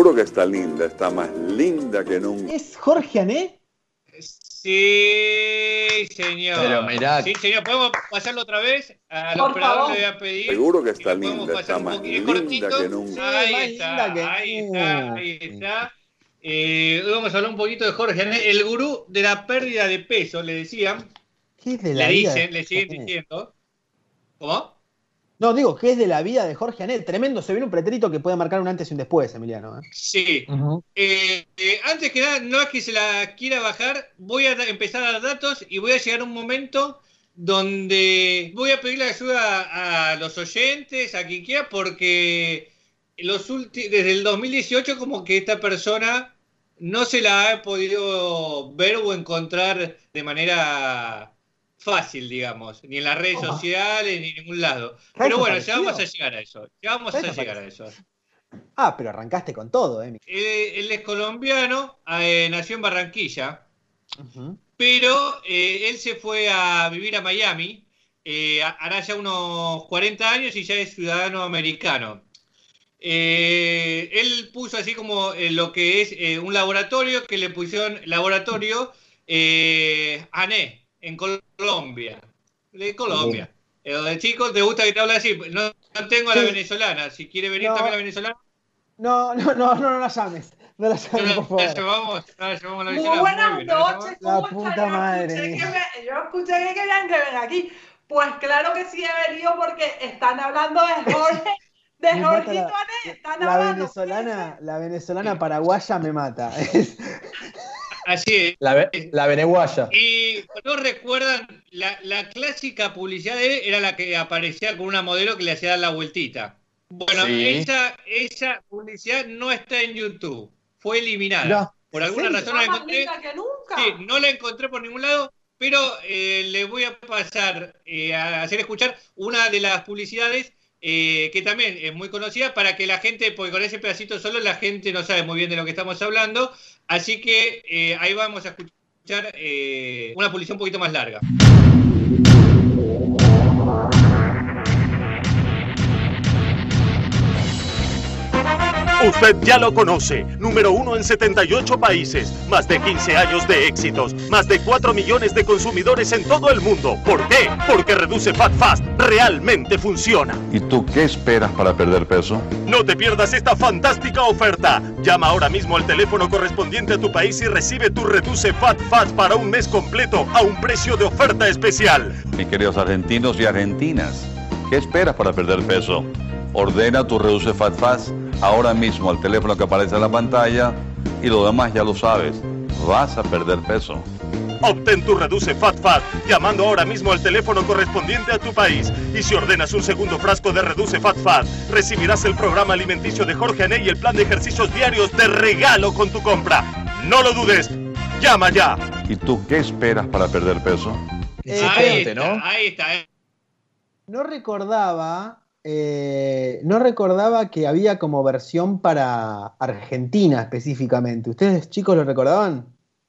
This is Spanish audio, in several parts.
Seguro que está linda, está más linda que nunca. ¿Es Jorge Ané? Sí, señor. Pero mirá. Sí, señor. ¿Podemos pasarlo otra vez? Al Por operador favor. le voy a pedir. Seguro que está linda, pasar está un más linda cortito. que nunca. Ahí está, linda que ahí está, ahí está. Eh, hoy vamos a hablar un poquito de Jorge Ané, el gurú de la pérdida de peso, le decían. ¿Qué es de Le la vida? dicen, le siguen diciendo. ¿Cómo? No, digo, ¿qué es de la vida de Jorge Ané? Tremendo, se viene un pretérito que puede marcar un antes y un después, Emiliano. ¿eh? Sí. Eh, eh, antes que nada, no es que se la quiera bajar, voy a empezar a dar datos y voy a llegar a un momento donde voy a pedirle ayuda a los oyentes, a quien quiera, porque los desde el 2018 como que esta persona no se la ha podido ver o encontrar de manera fácil, digamos, ni en las redes Ajá. sociales, ni en ningún lado. ¿Está Pero bueno, ya vamos a llegar a eso, ya vamos a ¿Está llegar a eso. Ah, pero arrancaste con todo, ¿eh? Eh, él es colombiano, eh, nació en Barranquilla, pero eh, él se fue a vivir a Miami, hará ya unos 40 años y ya es ciudadano americano. Él puso así como lo que es un laboratorio que le pusieron laboratorio ANE en Colombia. De Colombia. Eh, chicos, ¿te gusta que te hable así? No, no tengo a la Sí. venezolana. Si quiere venir No. también la venezolana, No, no, no, no, no la llames. No la no, llames, por no, la favor. llevamos, la llevamos a la Muy buenas bien, ¿no la noches, La ¿cómo puta están? Yo madre escuché mía. que me- Yo escuché que querían que venga aquí. Pues claro que sí he venido porque están hablando de Jorge, de Me Jorgito la-. Están La hablando. venezolana, la venezolana paraguaya me mata. Así es. La, la veneguaya. Y no recuerdan, la, la clásica publicidad de él era la que aparecía con una modelo que le hacía dar la vueltita. Bueno, Sí. esa, esa publicidad no está en YouTube, fue eliminada. Por alguna ¿En razón la Está más encontré. linda que nunca. Sí, no la encontré por ningún lado, pero eh, le voy a pasar eh, a hacer escuchar una de las publicidades eh, que también es muy conocida para que la gente, porque con ese pedacito solo la gente no sabe muy bien de lo que estamos hablando, así que eh, ahí vamos a escuchar eh, una publicidad un poquito más larga. Usted ya lo conoce, número uno en 78 países, más de 15 años de éxitos, más de 4 millones de consumidores en todo el mundo. ¿Por qué? Porque Reduce Fat Fast realmente funciona. ¿Y tú qué esperas para perder peso? No te pierdas esta fantástica oferta. Llama ahora mismo al teléfono correspondiente a tu país y recibe tu Reduce Fat Fast para un mes completo a un precio de oferta especial. Mis queridos argentinos y argentinas, ¿qué esperas para perder peso? Ordena tu Reduce Fat Fast ahora mismo al teléfono que aparece en la pantalla y lo demás ya lo sabes. Vas a perder peso. Obtén tu Reduce Fat Fat llamando ahora mismo al teléfono correspondiente a tu país. Y si ordenas un segundo frasco de Reduce Fat Fat, recibirás el programa alimenticio de Jorge Ané y el plan de ejercicios diarios de regalo con tu compra. No lo dudes. Llama ya. ¿Y tú qué esperas para perder peso? Eh, ahí, potente, está, ¿no? ahí está. eh. No recordaba, eh, no recordaba que había como versión para Argentina específicamente. ¿Ustedes chicos lo recordaban?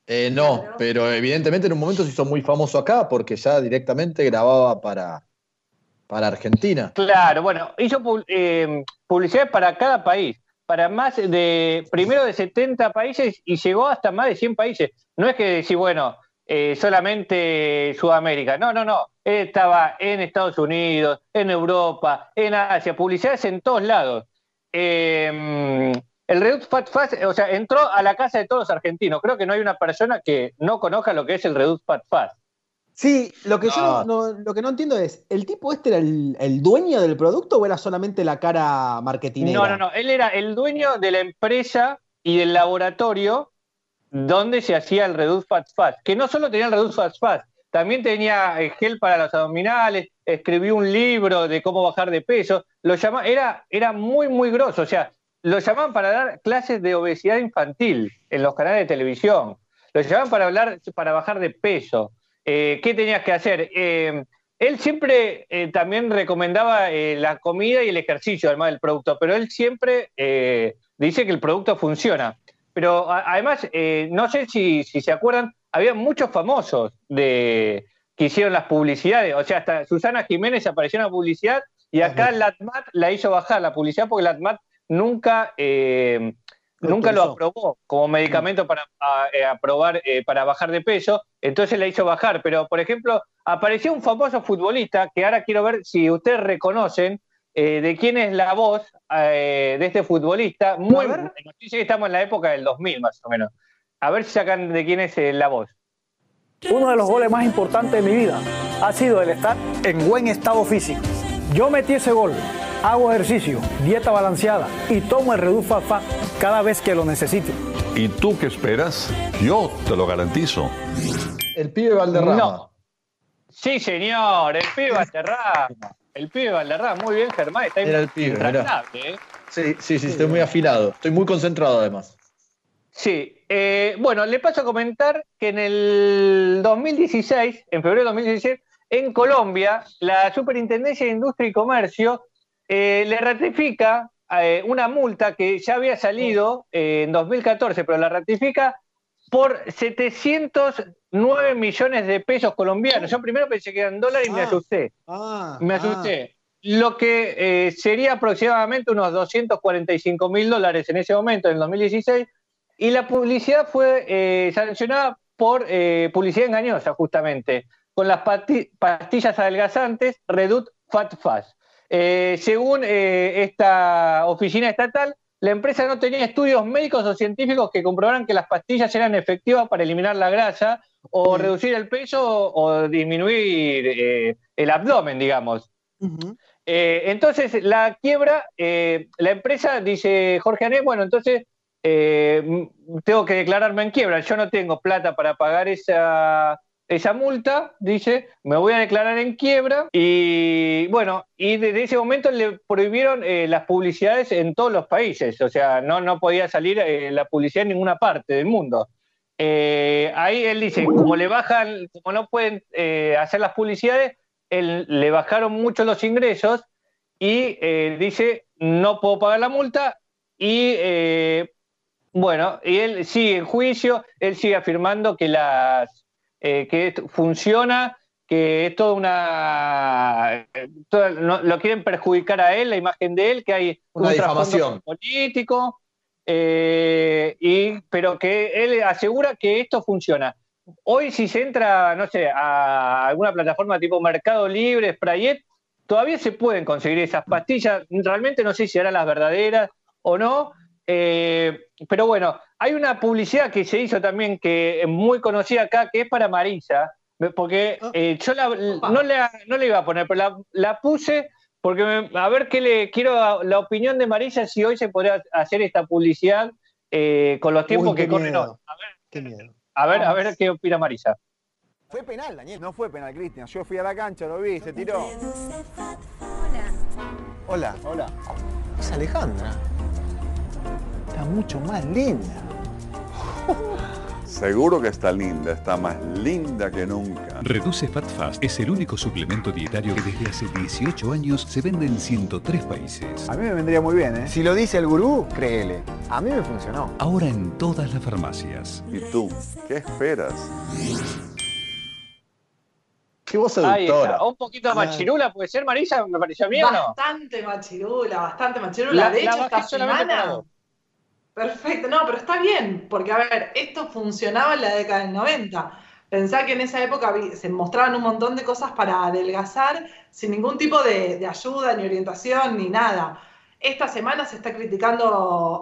Eh, no, pero evidentemente en un momento se hizo muy famoso acá porque ya directamente grababa para, para Argentina. Claro, bueno, hizo eh, publicidad para cada país, para más de, primero de 70 países y llegó hasta más de 100 países. No es que decir, bueno, eh, solamente Sudamérica, no, no, no. Estaba en Estados Unidos, en Europa, en Asia, publicidades en todos lados. Eh, el Reduce Fat Fast, o sea, entró a la casa de todos los argentinos. Creo que no hay una persona que no conozca lo que es el Reduce Fat Fast. Sí, lo que yo No. lo que no entiendo es, ¿el tipo este era el, el dueño del producto o era solamente la cara marketinera? No, no, no. Él era el dueño de la empresa y del laboratorio donde se hacía el Reduce Fat Fast. Que no solo tenía el Reduce Fat Fast, también tenía eh, gel para los abdominales, escribió un libro de cómo bajar de peso. Lo llama, era, era muy, muy grosso. O sea, lo llamaban para dar clases de obesidad infantil en los canales de televisión. Lo llamaban para hablar, para bajar de peso. Eh, ¿Qué tenías que hacer? Eh, él siempre también recomendaba la comida y el ejercicio, además del producto, pero él siempre dice que el producto funciona. Pero además, no sé si, si se acuerdan, había muchos famosos de, que hicieron las publicidades. O sea, hasta Susana Jiménez apareció en la publicidad y acá Latmat la hizo bajar la publicidad porque Latmat nunca eh, nunca lo aprobó como medicamento para a- eh, aprobar eh, para bajar de peso, entonces la hizo bajar. Pero, por ejemplo, apareció un famoso futbolista que ahora quiero ver si ustedes reconocen de quién es la voz de este futbolista. Muy, que estamos en la época del 2000 más o menos. A ver si sacan de quién es eh, la voz. Uno de los goles más importantes de mi vida ha sido el estar en buen estado físico. Yo metí ese gol, hago ejercicio, dieta balanceada y tomo el Fat cada vez que lo necesite. ¿Y tú qué esperas? Yo te lo garantizo. El pibe Valderrama. No. Sí, señor, el pibe Valderrama. El pibe Valderrama, muy bien, Germán. Está Era el pibe, ¿eh? Sí, sí, sí, estoy muy afilado. Estoy muy concentrado además. Sí, eh, bueno, le paso a comentar que en el 2016, en febrero de 2016, en Colombia, la Superintendencia de Industria y Comercio eh, le ratifica eh, una multa que ya había salido eh, en 2014, pero la ratifica por 709 millones de pesos colombianos. Yo primero pensé que eran dólares y me Ah. asusté. Ah, Me ah. asusté. Lo que eh, sería aproximadamente unos 245 mil dólares en ese momento, en el 2016, y la publicidad fue eh, sancionada por eh, publicidad engañosa, justamente, con las pastillas adelgazantes Reduct Fat Fast. Eh, según esta oficina estatal, la empresa no tenía estudios médicos o científicos que comprobaran que las pastillas eran efectivas para eliminar la grasa o Mm. reducir el peso o disminuir el abdomen, digamos. Eh, entonces, la quiebra, eh, la empresa dice Jorge Ané, bueno, entonces eh, tengo que declararme en quiebra, yo no tengo plata para pagar esa, esa multa, dice, me voy a declarar en quiebra. Y bueno, y desde ese momento le prohibieron eh, las publicidades en todos los países, o sea, no, no podía salir eh, la publicidad en ninguna parte del mundo. Ahí él dice, como le bajan, como no pueden hacer las publicidades, le bajaron mucho los ingresos y dice, no puedo pagar la multa y bueno, y él sigue en juicio, él sigue afirmando que las eh, que funciona, que es toda una toda- no- lo quieren perjudicar a él, la imagen de él, que hay Una un difamación. político, eh, y, pero que él asegura que esto funciona. Hoy si se entra, no sé, a alguna plataforma tipo Mercado Libre, Sprayet, todavía se pueden conseguir esas pastillas. Realmente no sé si eran las verdaderas o no. Eh, pero bueno, hay una publicidad que se hizo también que es muy conocida acá, que es para Marisa, porque eh, yo la- no, le, no le iba a poner, pero la, la puse porque me- a ver qué le quiero la opinión de Marisa si hoy se podría hacer esta publicidad eh, con los tiempos Uy, qué que corren hoy. A ver, Qué miedo. a ver, a ver qué opina Marisa. Fue penal, Daniel. No fue penal, Cristian. Yo fui a la cancha, lo vi, se tiró. Hola. Hola. Es Alejandra. Está mucho más linda. Seguro que está linda, está más linda que nunca. Reduce Fat Fast es el único suplemento dietario que desde hace 18 años se vende en 103 países. A mí me vendría muy bien, ¿eh? Si lo dice el gurú, créele. A mí me funcionó. Ahora en todas las farmacias. ¿Y tú? ¿Qué esperas? Qué voz seductora. Un poquito machirula puede ser, Marisa, me pareció a mí o no. Bastante machirula, bastante machirula. La- de la hecho, bajé esta semana. Perfecto, no, pero está bien, porque a ver, esto funcionaba en la década del 90. Pensá que en esa época se mostraban un montón de cosas para adelgazar sin ningún tipo de, de ayuda, ni orientación, ni nada. Esta semana se está criticando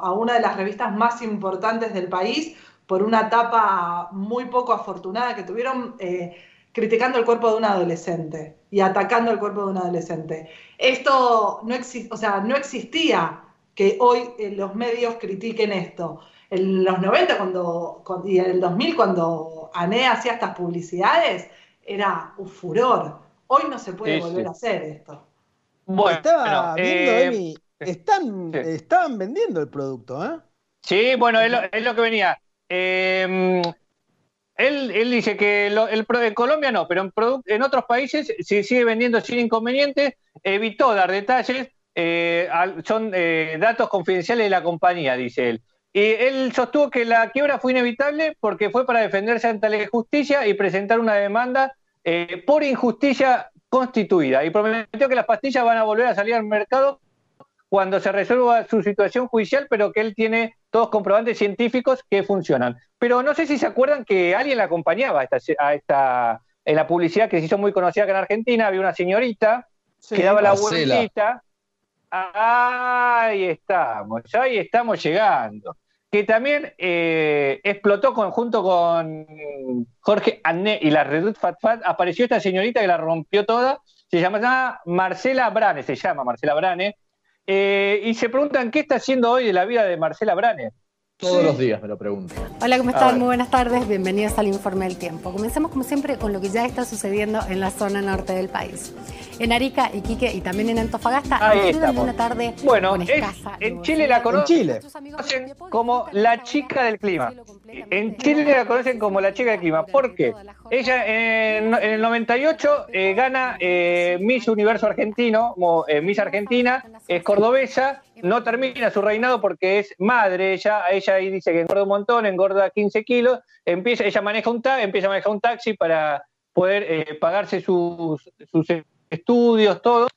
a una de las revistas más importantes del país por una etapa muy poco afortunada que tuvieron eh, criticando el cuerpo de un adolescente y atacando el cuerpo de un adolescente. Esto no, exi- o sea, no existía que hoy eh, los medios critiquen esto. En los 90 cuando, cuando- y en el 2000 cuando ANE hacía estas publicidades, era un furor. Hoy no se puede Sí, volver sí. a hacer esto. Bueno, Estaba viendo, eh, Emi, están, sí. estaban vendiendo el producto, ¿eh? Sí, bueno, es lo, es lo que venía. Eh, él, él dice que lo- el, en Colombia no, pero en, en otros países se sigue vendiendo sin inconvenientes. Evitó dar detalles, eh, son eh, datos confidenciales de la compañía, dice él. Y él sostuvo que la quiebra fue inevitable porque fue para defenderse ante la justicia y presentar una demanda eh, por injusticia constituida. Y prometió que las pastillas van a volver a salir al mercado cuando se resuelva su situación judicial, pero que él tiene todos comprobantes científicos que funcionan. Pero no sé si se acuerdan que alguien la acompañaba a esta, a esta en la publicidad que se hizo muy conocida acá en Argentina, había una señorita que daba la Marcela. vueltita. Ahí estamos, ahí estamos llegando. Que también eh, explotó junto con Jorge Ané y la Redut Fat Fat, apareció esta señorita que la rompió toda, se llama Marcela Brane, se llama Marcela Brane, eh, y se preguntan qué está haciendo hoy de la vida de Marcela Brane. Todos los días me lo pregunto. Hola, ¿cómo están? Muy buenas tardes. Bienvenidos al Informe del Tiempo. Comencemos, como siempre, con lo que ya está sucediendo en la zona norte del país. En Arica, Iquique y también en Antofagasta, Ahí estamos. una tarde Bueno, con es- escasa en. Chile la conocen Chile. como la chica del clima. En Chile la conocen como la chica del clima. ¿Por qué? Ella en, en el 98 eh, gana eh, Miss Universo Argentino, eh, Miss Argentina, es cordobesa, no termina su reinado porque es madre, ella, ella ahí dice que engorda un montón, engorda 15 kilos, empieza, ella maneja un ta- empieza a manejar un taxi para poder eh, pagarse sus, sus estudios, todo.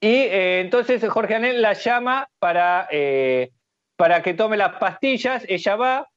Y eh, entonces Jorge Anel la llama para, eh, para que tome las pastillas, ella va,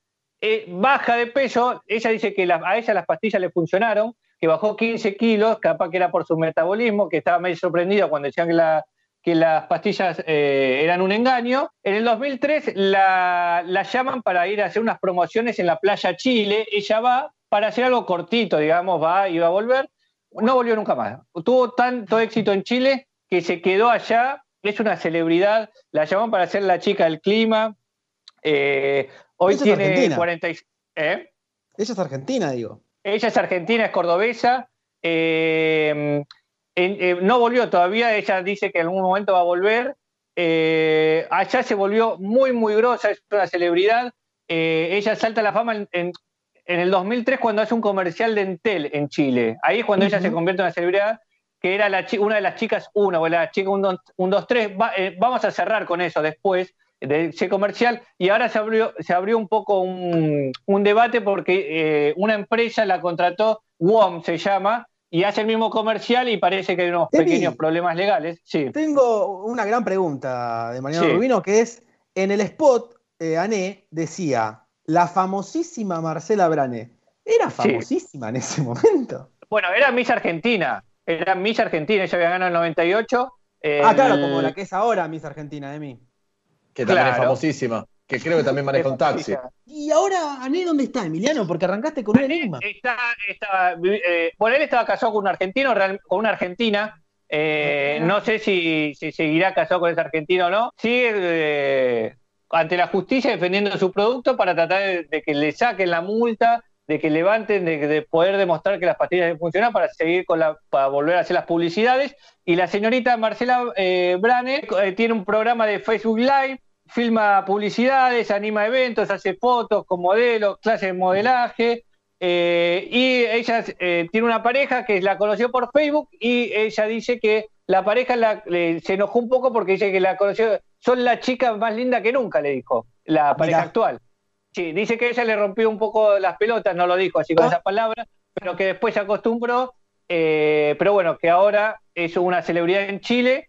baja de peso, ella dice que a ella las pastillas le funcionaron, que bajó 15 kilos, capaz que era por su metabolismo, que estaba medio sorprendida cuando decían que, la- que las pastillas eh, eran un engaño. En el 2003 la, la llaman para ir a hacer unas promociones en la playa Chile, ella va para hacer algo cortito, digamos, va y va a volver, no volvió nunca más. Tuvo tanto éxito en Chile que se quedó allá, es una celebridad, la llaman para ser la chica del clima. eh, hoy Ella es tiene. 40 y- ¿eh? Ella es argentina, digo. Ella es argentina, es cordobesa. eh, eh, no volvió todavía, ella dice que en algún momento va a volver. eh, allá se volvió muy, muy grosa, es una celebridad. eh, ella salta a la fama en, en- en el 2003 cuando hace un comercial de Entel en Chile. Ahí es cuando ella se convierte en una celebridad, que era la una de las chicas, una, o la chica 1, 2, 3. vamos a cerrar con eso después de ese comercial. Y ahora se abrió, se abrió un poco un, un debate porque eh, una empresa la contrató, WOM se llama, y hace el mismo comercial y parece que hay unos pequeños problemas legales. Sí. Tengo una gran pregunta de Mariano Sí. Rubino, que es, en el spot, eh, Ané decía, la famosísima Marcela Brane. ¿Era Sí. famosísima en ese momento? Bueno, era Miss Argentina. Era Miss Argentina, ella había ganado en el 98. Ah, claro, como la que es ahora Miss Argentina, Emi. Que también es Claro. famosísima. Que creo que también maneja un taxi. ¿Y ahora Ané dónde está, Emiliano? Porque arrancaste con un enigma. Está, está, eh, bueno, él estaba casado con un argentino, con una argentina. eh, no sé si, si seguirá casado con ese argentino o no. Sigue eh, ante la justicia defendiendo su producto para tratar de, de que le saquen la multa, de que levanten, de, de poder demostrar que las pastillas funcionan para seguir con la, para volver a hacer las publicidades. Y la señorita Marcela eh, Brane eh, tiene un programa de Facebook Live, filma publicidades, anima eventos, hace fotos con modelos, clases de modelaje. eh, y ella eh, tiene una pareja que la conoció por Facebook y ella dice que la pareja la- le- se enojó un poco porque dice que la conoció, son la chica más linda que nunca, le dijo, la pareja Mirá. actual. Sí, dice que ella le rompió un poco las pelotas, no lo dijo así con Ah. esas palabras, pero que después se acostumbró, eh, pero bueno, que ahora es una celebridad en Chile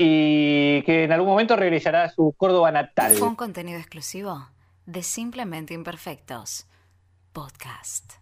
y que en algún momento regresará a su Córdoba natal. Fue un contenido exclusivo de Simplemente Imperfectos. Podcast.